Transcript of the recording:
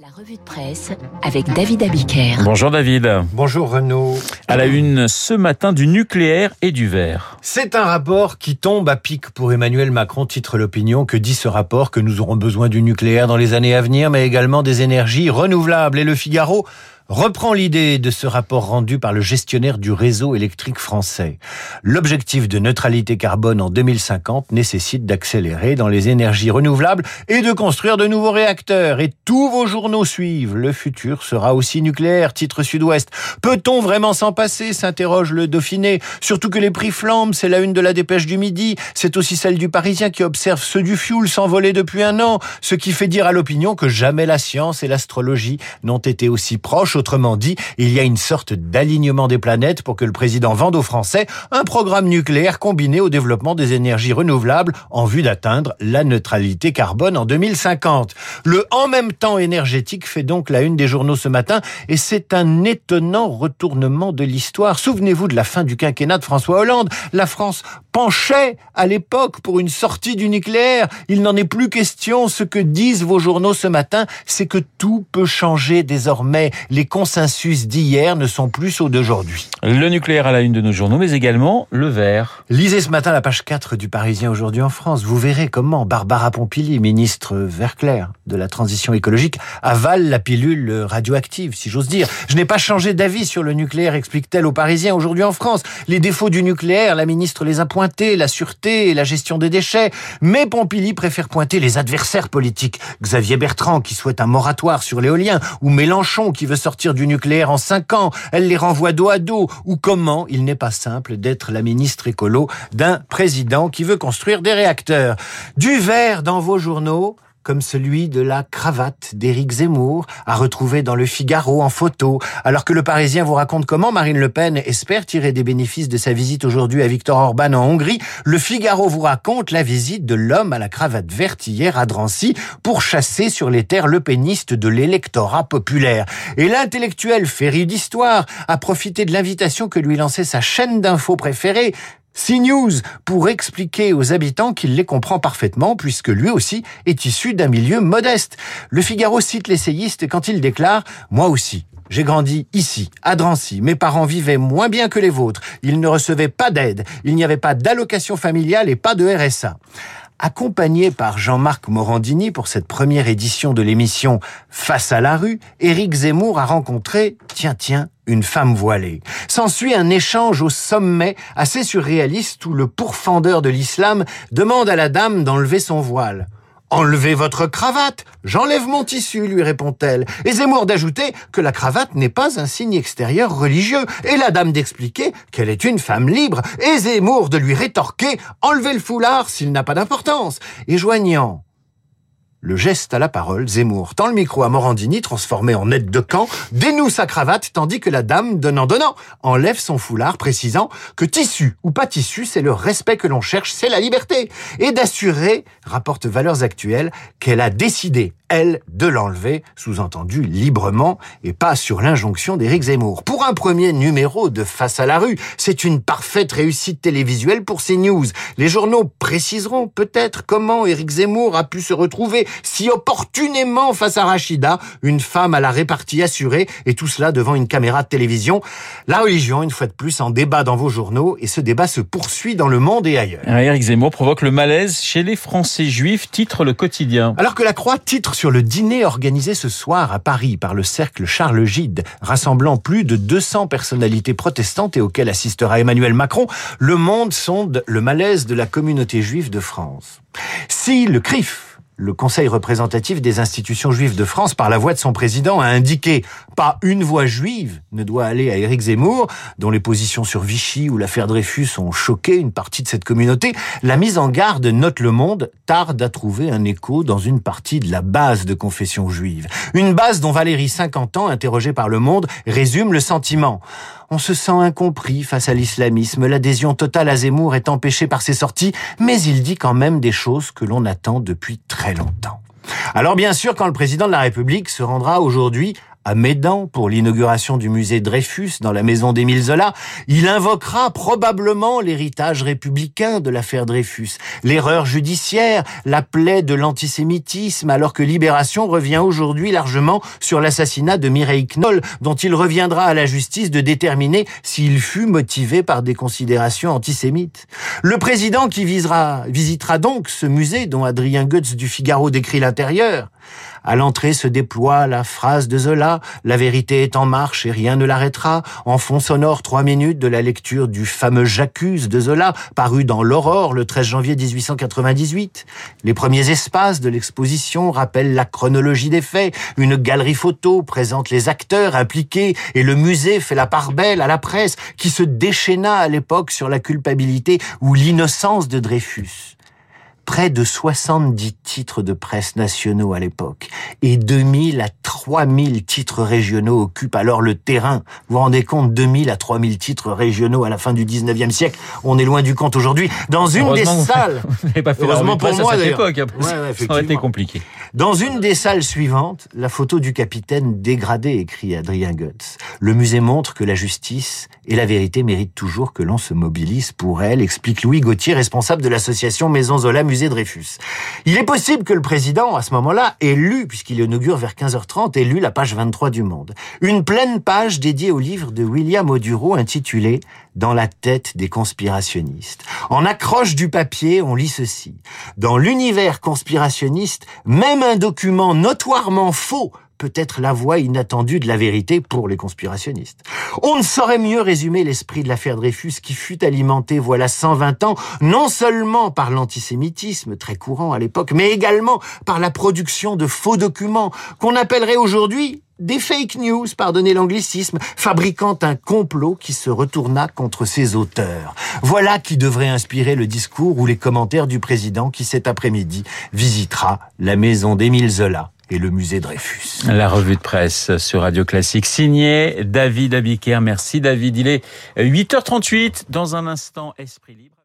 La revue de presse avec David Abiker. Bonjour David. Bonjour Renaud. À la une ce matin du nucléaire et du verre. C'est un rapport qui tombe à pic pour Emmanuel Macron, titre l'opinion. Que dit ce rapport? Que nous aurons besoin du nucléaire dans les années à venir, mais également des énergies renouvelables. Et le Figaro reprend l'idée de ce rapport rendu par le gestionnaire du réseau électrique français. L'objectif de neutralité carbone en 2050 nécessite d'accélérer dans les énergies renouvelables et de construire de nouveaux réacteurs. Et tous vos journaux suivent. Le futur sera aussi nucléaire, titre sud-ouest. Peut-on vraiment s'en passer s'interroge le Dauphiné. Surtout que les prix flambent, c'est la une de la dépêche du midi. C'est aussi celle du Parisien qui observe ceux du fioul s'envoler depuis un an. Ce qui fait dire à l'opinion que jamais la science et l'astrologie n'ont été aussi proches Autrement dit, il y a une sorte d'alignement des planètes pour que le président vende aux Français un programme nucléaire combiné au développement des énergies renouvelables en vue d'atteindre la neutralité carbone en 2050. Le en même temps énergétique fait donc la une des journaux ce matin et c'est un étonnant retournement de l'histoire. Souvenez-vous de la fin du quinquennat de François Hollande. La France penchait à l'époque pour une sortie du nucléaire. Il n'en est plus question. Ce que disent vos journaux ce matin, c'est que tout peut changer désormais. Les consensus d'hier ne sont plus ceux d'aujourd'hui. Le nucléaire à la une de nos journaux, mais également le verre. Lisez ce matin la page 4 du Parisien aujourd'hui en France. Vous verrez comment Barbara Pompili, ministre vert clair de la transition écologique, avale la pilule radioactive, si j'ose dire. Je n'ai pas changé d'avis sur le nucléaire, explique-t-elle aux Parisiens aujourd'hui en France. Les défauts du nucléaire, la ministre les a pointés, la sûreté et la gestion des déchets. Mais Pompili préfère pointer les adversaires politiques. Xavier Bertrand, qui souhaite un moratoire sur l'éolien, ou Mélenchon, qui veut sortir du nucléaire en cinq ans. Elle les renvoie dos à dos. Ou comment il n'est pas simple d'être la ministre écolo d'un président qui veut construire des réacteurs. Du verre dans vos journaux comme celui de la cravate d'Éric Zemmour, à retrouver dans le Figaro en photo, alors que le Parisien vous raconte comment Marine Le Pen espère tirer des bénéfices de sa visite aujourd'hui à Viktor Orban en Hongrie, le Figaro vous raconte la visite de l'homme à la cravate verte hier à Drancy pour chasser sur les terres lepénistes de l'électorat populaire. Et l'intellectuel féri d'histoire a profité de l'invitation que lui lançait sa chaîne d'infos préférée, CNews pour expliquer aux habitants qu'il les comprend parfaitement puisque lui aussi est issu d'un milieu modeste. Le Figaro cite l'essayiste quand il déclare « Moi aussi, j'ai grandi ici, à Drancy. Mes parents vivaient moins bien que les vôtres. Ils ne recevaient pas d'aide. Il n'y avait pas d'allocation familiale et pas de RSA. Accompagné par Jean-Marc Morandini pour cette première édition de l'émission Face à la rue, Éric Zemmour a rencontré, tiens tiens, une femme voilée. S'ensuit un échange au sommet assez surréaliste où le pourfendeur de l'islam demande à la dame d'enlever son voile. Enlevez votre cravate. J'enlève mon tissu, lui répond-elle. Et Zemmour d'ajouter que la cravate n'est pas un signe extérieur religieux. Et la dame d'expliquer qu'elle est une femme libre. Et Zemmour de lui rétorquer Enlevez le foulard s'il n'a pas d'importance. Et joignant le geste à la parole, Zemmour tend le micro à Morandini, transformé en aide de camp, dénoue sa cravate, tandis que la dame, donnant donnant, enlève son foulard, précisant que tissu ou pas tissu, c'est le respect que l'on cherche, c'est la liberté. Et d'assurer, rapporte Valeurs Actuelles, qu'elle a décidé, elle, de l'enlever, sous-entendu librement, et pas sur l'injonction d'Éric Zemmour. Pour un premier numéro de Face à la rue, c'est une parfaite réussite télévisuelle pour CNews. Les journaux préciseront peut-être comment Éric Zemmour a pu se retrouver si opportunément face à Rachida, une femme à la répartie assurée, et tout cela devant une caméra de télévision. La religion, une fois de plus, en débat dans vos journaux, et ce débat se poursuit dans le monde et ailleurs. Éric Zemmour provoque le malaise chez les Français juifs, titre le quotidien. Alors que la Croix titre sur le dîner organisé ce soir à Paris par le cercle Charles Gide, rassemblant plus de 200 personnalités protestantes et auquel assistera Emmanuel Macron, le monde sonde le malaise de la communauté juive de France. Si le CRIF, le Conseil représentatif des institutions juives de France, par la voix de son président, a indiqué pas une voix juive ne doit aller à Éric Zemmour, dont les positions sur Vichy ou l'affaire Dreyfus ont choqué une partie de cette communauté. La mise en garde Note Le Monde tarde à trouver un écho dans une partie de la base de confession juive. Une base dont Valérie, 50 ans, interrogée par Le Monde, résume le sentiment. On se sent incompris face à l'islamisme. L'adhésion totale à Zemmour est empêchée par ses sorties, mais il dit quand même des choses que l'on attend depuis très longtemps. Alors bien sûr, quand le président de la République se rendra aujourd'hui à Médan pour l'inauguration du musée Dreyfus dans la maison d'Émile Zola, il invoquera probablement l'héritage républicain de l'affaire Dreyfus, l'erreur judiciaire, la plaie de l'antisémitisme, alors que Libération revient aujourd'hui largement sur l'assassinat de Mireille Knoll, dont il reviendra à la justice de déterminer s'il fut motivé par des considérations antisémites. Le président qui visera, visitera donc ce musée dont Adrien Goetz du Figaro décrit l'intérieur. À l'entrée se déploie la phrase de Zola, la vérité est en marche et rien ne l'arrêtera, en fond sonore trois minutes de la lecture du fameux J'accuse de Zola, paru dans l'Aurore le 13 janvier 1898. Les premiers espaces de l'exposition rappellent la chronologie des faits, une galerie photo présente les acteurs impliqués et le musée fait la part belle à la presse qui se déchaîna à l'époque sur la culpabilité ou l'innocence de Dreyfus près de 70 titres de presse nationaux à l'époque et 2000 à 3000 titres régionaux occupent alors le terrain. Vous vous rendez compte 2000 à 3000 titres régionaux à la fin du 19e siècle. On est loin du compte aujourd'hui. Dans une des salles, pas fait heureusement pour moi cette époque, hein, ça aurait été compliqué. Dans une des salles suivantes, la photo du capitaine dégradé, écrit Adrien Goetz. Le musée montre que la justice et la vérité méritent toujours que l'on se mobilise pour elle, explique Louis Gauthier, responsable de l'association Maison Zola Musée Dreyfus. Il est possible que le président, à ce moment-là, ait lu, puisqu'il inaugure vers 15h30, ait lu la page 23 du Monde. Une pleine page dédiée au livre de William Oduro intitulé Dans la tête des conspirationnistes. En accroche du papier, on lit ceci. Dans l'univers conspirationniste, même un document notoirement faux peut être la voix inattendue de la vérité pour les conspirationnistes. On ne saurait mieux résumer l'esprit de l'affaire Dreyfus qui fut alimenté voilà 120 ans non seulement par l'antisémitisme très courant à l'époque, mais également par la production de faux documents qu'on appellerait aujourd'hui des fake news, pardonnez l'anglicisme, fabriquant un complot qui se retourna contre ses auteurs. Voilà qui devrait inspirer le discours ou les commentaires du président qui cet après-midi visitera la maison d'Émile Zola et le musée Dreyfus. La revue de presse sur Radio Classique signée David Abiker. Merci David. Il est 8h38 dans un instant Esprit Libre.